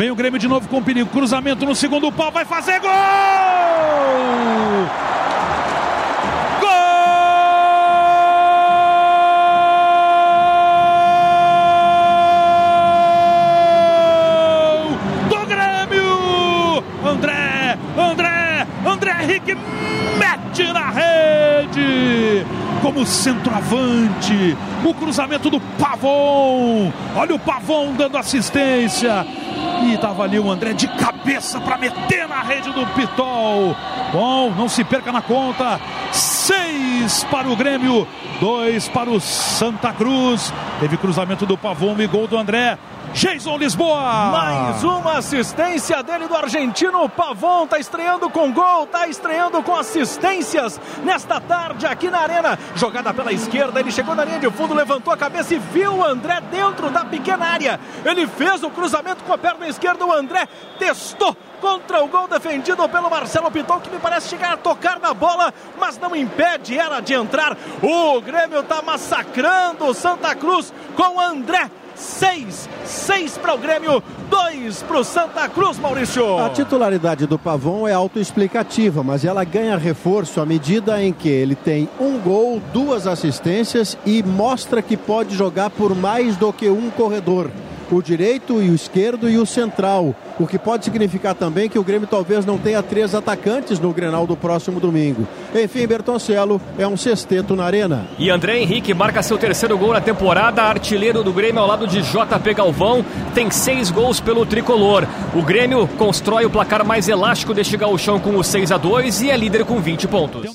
Vem o Grêmio de novo com perigo. Cruzamento no segundo pau. Vai fazer gol! Henrique mete na rede como centroavante. O cruzamento do Pavon. Olha o Pavon dando assistência. E estava ali o André de cabeça para meter na rede do Pitol. Bom, não se perca na conta. Seis para o Grêmio, dois para o Santa Cruz. Teve cruzamento do Pavon e gol do André. Jason Lisboa. Mais uma assistência dele do argentino Pavon. Tá estreando com gol, tá estreando com assistências nesta tarde aqui na Arena. Jogada pela esquerda, ele chegou na linha de fundo, levantou a cabeça e viu o André dentro da pequena área. Ele fez o cruzamento com a perna esquerda, o André testou contra o gol defendido pelo Marcelo Piton, que me parece chegar a tocar na bola, mas não impede ela de entrar. O Grêmio está massacrando o Santa Cruz com André 6. 6 para o Grêmio, 2 para o Santa Cruz, Maurício. A titularidade do Pavon é autoexplicativa, mas ela ganha reforço à medida em que ele tem um gol, duas assistências e mostra que pode jogar por mais do que um corredor o direito e o esquerdo e o central. O que pode significar também que o Grêmio talvez não tenha três atacantes no Grenal do próximo domingo. Enfim, Bertoncelo é um sexteto na arena. E André Henrique marca seu terceiro gol na temporada, artilheiro do Grêmio ao lado de JP Galvão, tem seis gols pelo tricolor. O Grêmio constrói o placar mais elástico deste gauchão com o 6 a 2 e é líder com 20 pontos.